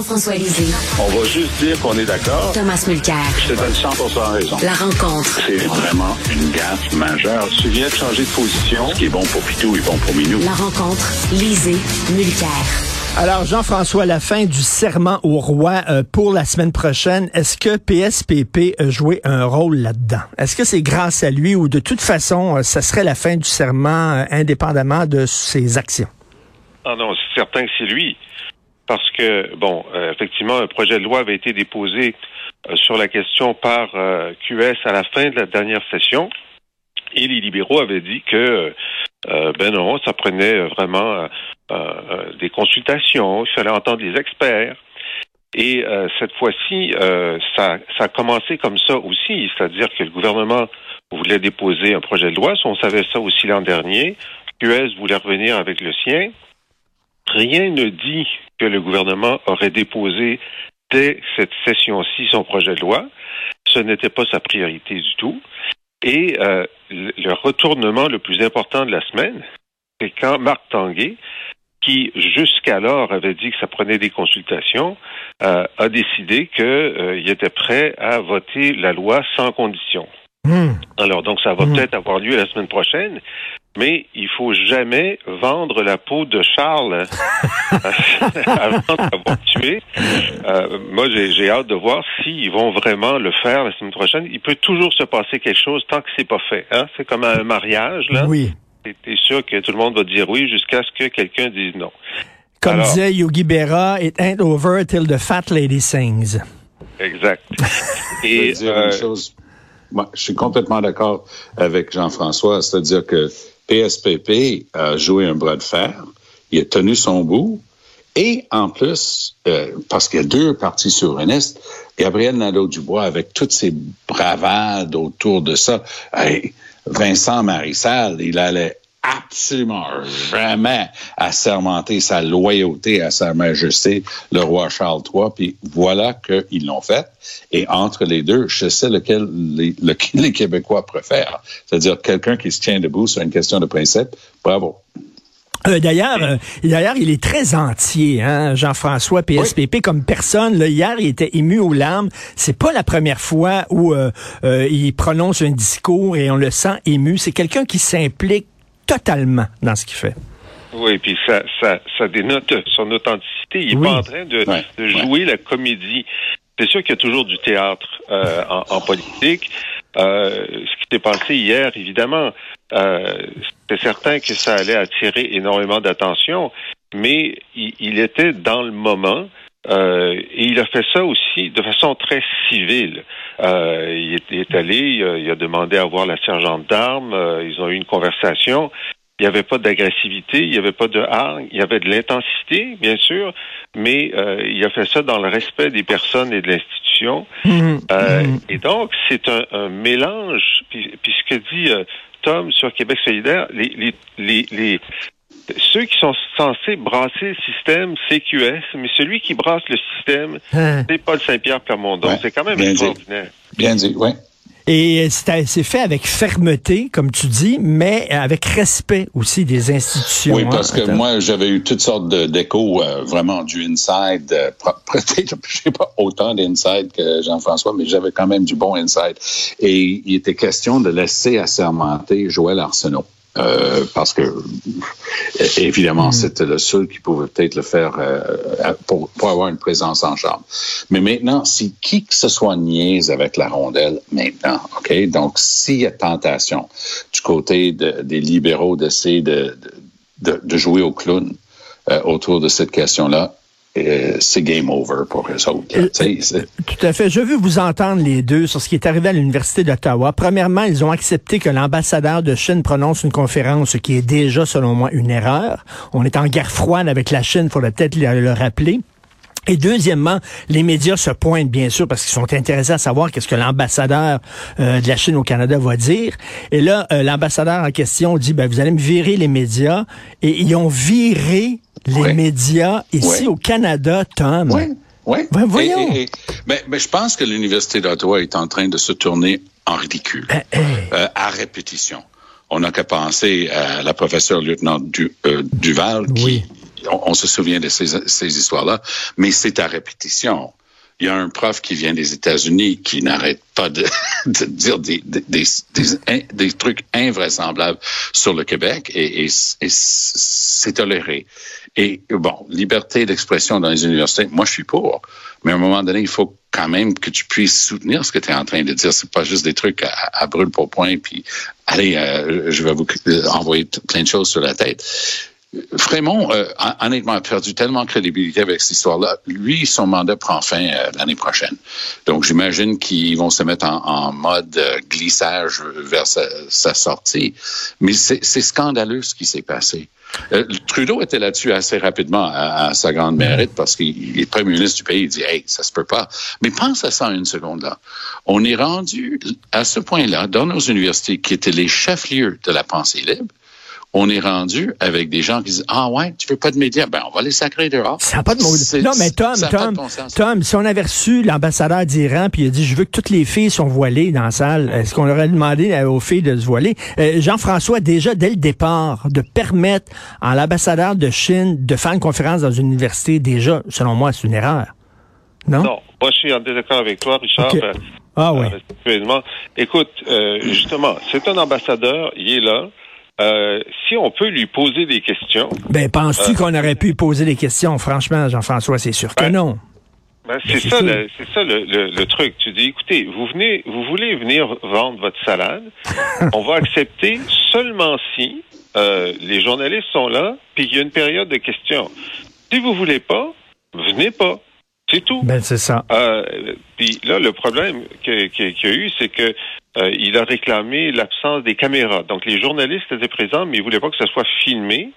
Jean-François Lisée. On va juste dire qu'on est d'accord. Thomas Mulcair. Je te donne 100 raison. La rencontre. C'est vraiment une gaffe majeure. Tu viens de changer de position. Ce qui est bon pour Pitou est bon pour Minou. La rencontre. Lisée. Mulcair. Alors, Jean-François, la fin du serment au roi euh, pour la semaine prochaine, est-ce que PSPP a joué un rôle là-dedans? Est-ce que c'est grâce à lui ou de toute façon, euh, ça serait la fin du serment euh, indépendamment de ses actions? Ah non, c'est certain que c'est lui. Parce que, bon, effectivement, un projet de loi avait été déposé sur la question par QS à la fin de la dernière session. Et les libéraux avaient dit que, ben non, ça prenait vraiment euh, des consultations, il fallait entendre les experts. Et euh, cette fois-ci, euh, ça, ça a commencé comme ça aussi, c'est-à-dire que le gouvernement voulait déposer un projet de loi, on savait ça aussi l'an dernier, QS voulait revenir avec le sien. Rien ne dit que le gouvernement aurait déposé dès cette session-ci son projet de loi. Ce n'était pas sa priorité du tout. Et le retournement le plus important de la semaine, c'est quand Marc Tanguay qui jusqu'alors avait dit que ça prenait des consultations, euh, a décidé qu'il euh, était prêt à voter la loi sans condition. Hmm. Alors donc ça va hmm. peut-être avoir lieu la semaine prochaine, mais il faut jamais vendre la peau de Charles avant d'avoir tué. Euh, moi, j'ai hâte de voir s'ils vont vraiment le faire la semaine prochaine. Il peut toujours se passer quelque chose tant que c'est pas fait. Hein? C'est comme un mariage là. Oui t'es sûr que tout le monde va dire oui jusqu'à ce que quelqu'un dise non. Comme disait Yogi Berra, it ain't over till the fat lady sings. Exact. Et je, dire une euh, chose. Moi, je suis complètement d'accord avec Jean-François, c'est-à-dire que PSPP a joué un bras de fer, il a tenu son bout, et en plus, euh, parce qu'il y a deux partis souverainistes, Gabriel Nadeau-Dubois, avec toutes ses bravades autour de ça, Vincent Marissal, il allait absolument jamais assermenter sa loyauté à Sa Majesté, le roi Charles III. Puis voilà qu'ils l'ont fait. Et entre les deux, je sais lequel les, les Québécois préfèrent. C'est-à-dire quelqu'un qui se tient debout sur une question de principe. Bravo. Euh, d'ailleurs, euh, d'ailleurs, il est très entier, hein, Jean-François PSPP comme personne. Là, hier, il était ému aux larmes. C'est pas la première fois où euh, il prononce un discours et on le sent ému. C'est quelqu'un qui s'implique totalement dans ce qu'il fait. Oui, puis ça, ça, ça dénote son authenticité. Il est pas en train de, de jouer la comédie. C'est sûr qu'il y a toujours du théâtre en, en, politique. ce qui s'est passé hier, évidemment, euh, c'est certain que ça allait attirer énormément d'attention, mais il, était dans le moment. Euh, et il a fait ça aussi de façon très civile. Euh, il, est, allé, il a, demandé à voir la sergente d'armes, euh, ils ont eu une conversation. Il n'y avait pas d'agressivité, il n'y avait pas de hargne, il y avait de l'intensité, bien sûr, mais euh, il a fait ça dans le respect des personnes et de l'institution. Mmh. Mmh. Et donc, c'est un, un, mélange, puis, puis ce que dit Tom sur Québec solidaire, les, les, les, ceux qui sont censés brasser le système, c'est QS, mais celui qui brasse le système, hein. c'est Paul Saint-Pierre Plamondon. c'est quand même extraordinaire. Bien dit, oui. Et c'est fait avec fermeté, comme tu dis, mais avec respect aussi des institutions. Oui, parce que moi, j'avais eu toutes sortes d'échos euh, vraiment du inside. Euh, peut-être, je sais pas autant d'inside que Jean-François, mais j'avais quand même du bon inside. Et il était question de laisser assermenter Joël Arsenault. Euh, parce que évidemment hmm. c'était le seul qui pouvait peut-être le faire euh, pour, pour, avoir une présence en chambre. Mais maintenant, si qui que ce soit niaise avec la rondelle maintenant, ok, donc s'il y a tentation du côté de, des libéraux d'essayer de, de, de, jouer au clown euh, autour de cette question-là, euh, c'est game over pour eux autres. Euh, tout à fait. Je veux vous entendre les deux sur ce qui est arrivé à l'Université d'Ottawa. Premièrement, ils ont accepté que l'ambassadeur de Chine prononce une conférence, ce qui est déjà, selon moi, une erreur. On est en guerre froide avec la Chine, il faudrait peut-être le, rappeler. Et deuxièmement, les médias se pointent bien sûr parce qu'ils sont intéressés à savoir qu'est-ce que l'ambassadeur euh, de la Chine au Canada va dire. Et là, l'ambassadeur en question dit, ben, vous allez me virer les médias. Et ils ont viré les médias ici au Canada, Tom. Oui, oui. Ben, voyons. mais, je pense que l'Université d'Ottawa est en train de se tourner en ridicule, eh, eh. Euh, à répétition. On n'a qu'à penser à la professeure lieutenant du, euh, Duval qui on, se souvient de ces, ces histoires-là, mais c'est à répétition il y a un prof qui vient des États-Unis qui n'arrête pas de, de dire des, des, des, des, trucs invraisemblables sur le Québec et, et, et c'est toléré. Et bon, liberté d'expression dans les universités, moi je suis pour, mais à un moment donné, il faut quand même que tu puisses soutenir ce que tu es en train de dire. C'est pas juste des trucs à, à brûle pour point, puis allez, euh, je vais vous envoyer plein de choses sur la tête. Frémont, euh, honnêtement, a perdu tellement de crédibilité avec cette histoire-là. Lui, son mandat prend fin euh, l'année prochaine. Donc, j'imagine qu'ils vont se mettre en, mode euh, glissage vers sa, sortie. Mais c'est scandaleux ce qui s'est passé. Trudeau était là-dessus assez rapidement à, sa grande mérite parce qu'il est premier ministre du pays. Il dit, hey, ça se peut pas. Mais pense à ça une seconde là. On est rendu à ce point-là dans nos universités qui étaient les chefs-lieux de la pensée libre on est rendu avec des gens qui disent Ah ouais, tu veux pas de médias? Ben, on va les sacrer dehors. Ça n'a pas de mots. Non, mais Tom, Tom, Tom, si on avait reçu l'ambassadeur d'Iran puis il a dit Je veux que toutes les filles soient voilées dans la salle, est-ce qu'on aurait demandé aux filles de se voiler? Euh, Jean-François, déjà dès le départ, de permettre à l'ambassadeur de Chine de faire une conférence dans une université, déjà, selon moi, c'est une erreur. Non? Non, moi je suis en désaccord avec toi, Richard. Euh, ah oui. Euh, Écoute, justement, c'est un ambassadeur, il est là. Euh, si on peut lui poser des questions. Ben, penses-tu euh, qu'on aurait pu poser des questions? Franchement, Jean-François, c'est sûr que ben, non. Ben, ben, c'est ça, le, c'est ça le, truc. Tu dis, écoutez, vous venez, vous voulez venir vendre votre salade, on va accepter seulement si euh, les journalistes sont là, puis il y a une période de questions. Si vous voulez pas, venez pas. C'est tout. Ben, c'est ça. Euh, puis là, le problème qu'il y a eu, c'est que euh, il a réclamé l'absence des caméras. Donc, les journalistes étaient présents, mais ils voulaient pas que ça soit filmé.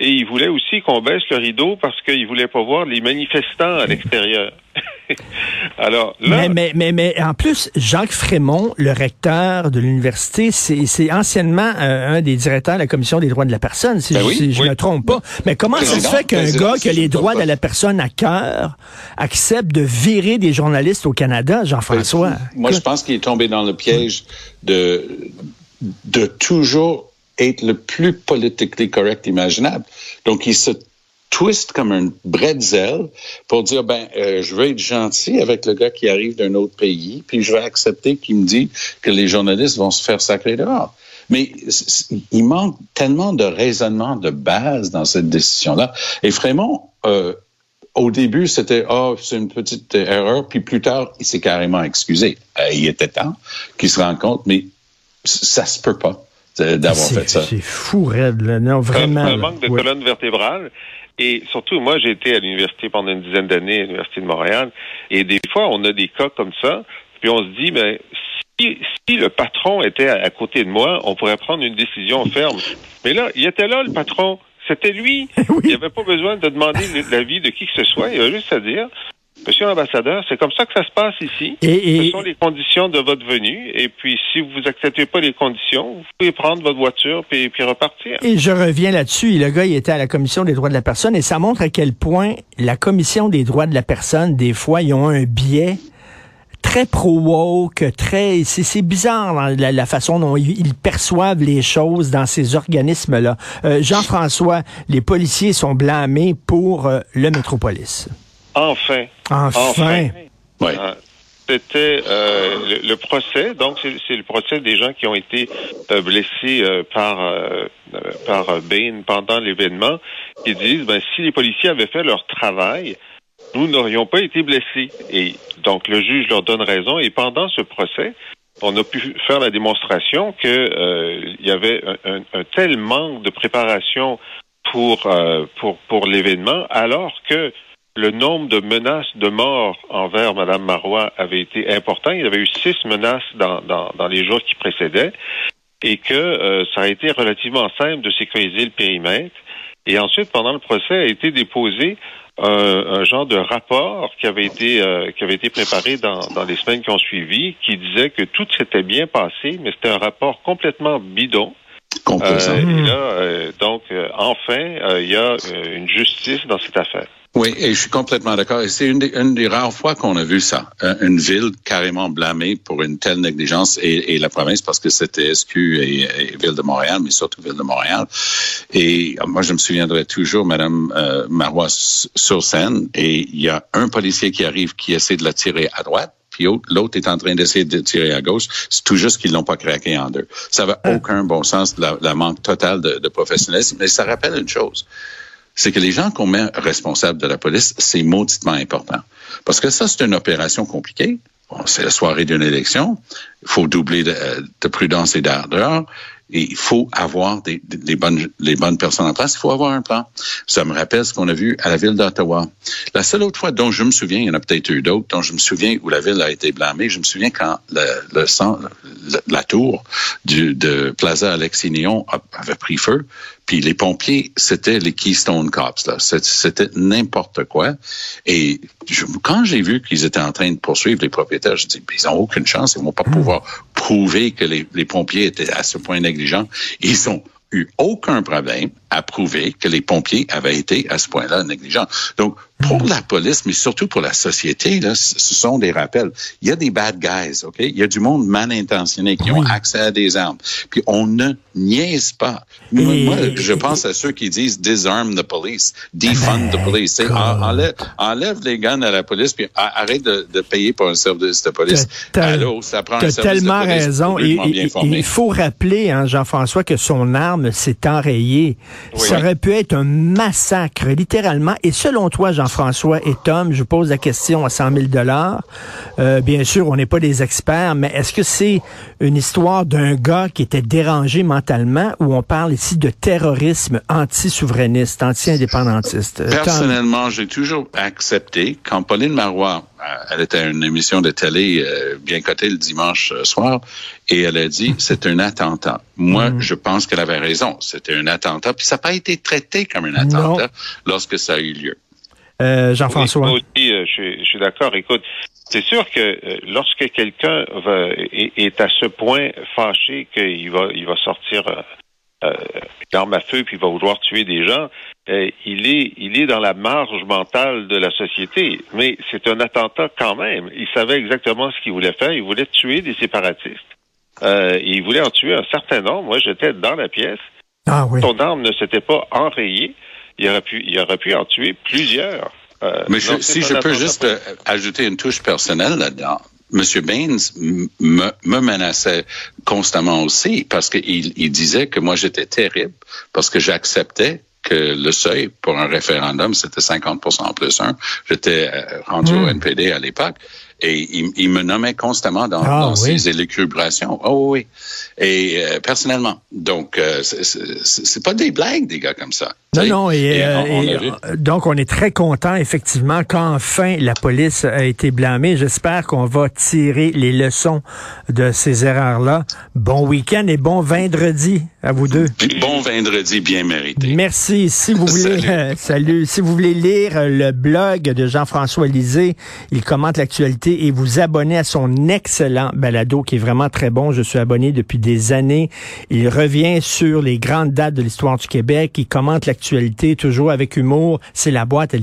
Et il voulait aussi qu'on baisse le rideau parce qu'il voulait pas voir les manifestants à l'extérieur. Alors là, mais, mais, mais, en plus, Jacques Frémont, le recteur de l'université, c'est anciennement euh, un des directeurs de la commission des droits de la personne, si ben je ne me trompe pas. Mais comment ça se fait qu'un gars qui a les droits de la personne à cœur accepte de virer des journalistes au Canada, Jean-François? Moi, je pense qu'il est tombé dans le piège de de toujours être le plus politiquement correct imaginable. Donc, il se twist comme un bretzel pour dire ben euh, je veux être gentil avec le gars qui arrive d'un autre pays puis je vais accepter qu'il me dit que les journalistes vont se faire sacrer dehors. Mais il manque tellement de raisonnement de base dans cette décision-là. Et Frémont, euh, au début, c'était oh c'est une petite erreur, puis plus tard, il s'est carrément excusé. Euh, il était temps qu'il se rende compte, mais ça se peut pas d'avoir fait ça. C'est fou, Red. Là. Non, vraiment. Un, manque de colonne vertébrale. Et surtout, moi, j'ai été à l'université pendant une dizaine d'années, à l'université de Montréal, et des fois, on a des cas comme ça, puis on se dit, mais si, si le patron était à, côté de moi, on pourrait prendre une décision ferme. Mais là, il était là, le patron. C'était lui. Il n'y avait pas besoin de demander l'avis de qui que ce soit. Il a juste à dire, Monsieur l'ambassadeur, c'est comme ça que ça se passe ici. Ce sont les conditions de votre venue. Et puis, si vous n'acceptez pas les conditions, vous pouvez prendre votre voiture puis, puis repartir. Et je reviens là-dessus. Le gars, il était à la Commission des droits de la personne et ça montre à quel point la Commission des droits de la personne, des fois, ils ont un biais très pro-woke, très... C'est bizarre la, façon dont ils, perçoivent les choses dans ces organismes-là. Euh, Jean-François, les policiers sont blâmés pour euh, le métropolis. Enfin. Enfin. Euh, c'était euh, le, procès, donc c'est le procès des gens qui ont été euh, blessés par par Bain pendant l'événement, qui disent ben si les policiers avaient fait leur travail, nous n'aurions pas été blessés. Et donc le juge leur donne raison. Et pendant ce procès, on a pu faire la démonstration que il y avait un, un, tel manque de préparation pour pour pour l'événement, alors que le nombre de menaces de mort envers Mme Marois avait été important. Il y avait eu six menaces dans, dans, dans les jours qui précédaient et que euh, ça a été relativement simple de sécuriser le périmètre. Et ensuite, pendant le procès, a été déposé un, genre de rapport qui avait été euh, qui avait été préparé dans, dans les semaines qui ont suivi, qui disait que tout s'était bien passé, mais c'était un rapport complètement bidon. Euh, et là, donc, enfin, il y a une justice dans cette affaire. Oui, et je suis complètement d'accord. Et c'est une, des rares fois qu'on a vu ça. Euh, une ville carrément blâmée pour une telle négligence et, la province parce que c'était SQ et, Ville de Montréal, mais surtout Ville de Montréal. Et moi, je me souviendrai toujours, Madame euh, Marois sur scène, et il y a un policier qui arrive qui essaie de la tirer à droite puis l'autre est en train d'essayer de tirer à gauche. C'est tout juste qu'ils l'ont pas craqué en deux. Ça n'avait ah. aucun bon sens, la, la manque total de, de professionnalisme. Mais ça rappelle une chose c'est que les gens qu'on met responsables de la police, c'est mauditement important. Parce que ça, c'est une opération compliquée. c'est la soirée d'une élection. Il faut doubler de, de prudence et d'ardeur. Et il faut avoir des, des, bonnes, les bonnes personnes en place. Il faut avoir un plan. Ça me rappelle ce qu'on a vu à la ville d'Ottawa. La seule autre fois dont je me souviens, il y en a peut-être eu d'autres, dont je me souviens où la ville a été blâmée, je me souviens quand le, le, la tour du, de Plaza Alexis Néon avait pris feu. Puis les pompiers, c'était les Keystone Cops. Là. C'était n'importe quoi. Et quand j'ai vu qu'ils étaient en train de poursuivre les propriétaires, je dis, ils n'ont aucune chance. Ils vont pas hmm. pouvoir prouver que les, les pompiers étaient à ce point négligents. Ils ont eu aucun problème à prouver que les pompiers avaient été à ce point-là négligents. Donc, pour la police, mais surtout pour la société, là, ce sont des rappels. Il y a des bad guys, OK? Il y a du monde mal intentionné qui ont accès à des armes. Puis on ne niaise pas. Moi, je pense à ceux qui disent disarm the police, defund the police. Enlève, enlève, les guns à la police, puis arrête de, de payer pour un service de police. Allô, ça prend un service tellement de police raison. il faut rappeler, hein, Jean-François, que son arme s'est enrayée. Ça aurait pu être un massacre, littéralement. Et selon toi, Jean Jean-François et Tom, je vous pose la question à 100 000 dollars. Euh, bien sûr, on n'est pas des experts, mais est-ce que c'est une histoire d'un gars qui était dérangé mentalement ou on parle ici de terrorisme anti-souverainiste, anti-indépendantiste? Euh, Personnellement, j'ai toujours accepté quand Pauline Marois elle était à une émission de télé bien cotée le dimanche soir et elle a dit c'est un attentat. Moi, mm. je pense qu'elle avait raison. C'était un attentat. Puis ça n'a pas été traité comme un attentat lorsque ça a eu lieu. Euh, Jean-François. Oui, euh, je, suis d'accord. Écoute, c'est sûr que euh, lorsque quelqu'un est, à ce point fâché qu'il va, il va sortir euh, une arme à feu puis il va vouloir tuer des gens, il est, il est dans la marge mentale de la société. Mais c'est un attentat quand même. Il savait exactement ce qu'il voulait faire. Il voulait tuer des séparatistes. il voulait en tuer un certain nombre. Moi, j'étais dans la pièce. Ah oui. Son arme ne s'était pas enrayée il aurait pu, il aurait pu en tuer plusieurs. Euh, Mais si je peux juste euh, ajouter une touche personnelle là-dedans. Monsieur Baines me, me, menaçait constamment aussi parce qu'il il disait que moi j'étais terrible parce que j'acceptais que le seuil pour un référendum, c'était 50% plus 1. J'étais euh, rendu au hmm. NPD à l'époque. Et il, me nommait constamment dans, ah, dans ses élucubrations. Oh oui. Et euh, personnellement. Donc, euh, c'est pas des blagues, des gars comme ça. Non, non. Et, euh, donc, on est très content, effectivement, qu'enfin la police a été blâmée. J'espère qu'on va tirer les leçons de ces erreurs-là. Bon week-end et bon vendredi à vous deux. bon vendredi bien mérité. Merci. Si vous voulez, salut. salut. Si vous voulez lire le blog de Jean-François Lisée, il commente l'actualité et vous abonner à son excellent balado qui est vraiment très bon. Je suis abonné depuis des années. Il revient sur les grandes dates de l'histoire du Québec. Il commente l'actualité toujours avec humour. C'est la boîte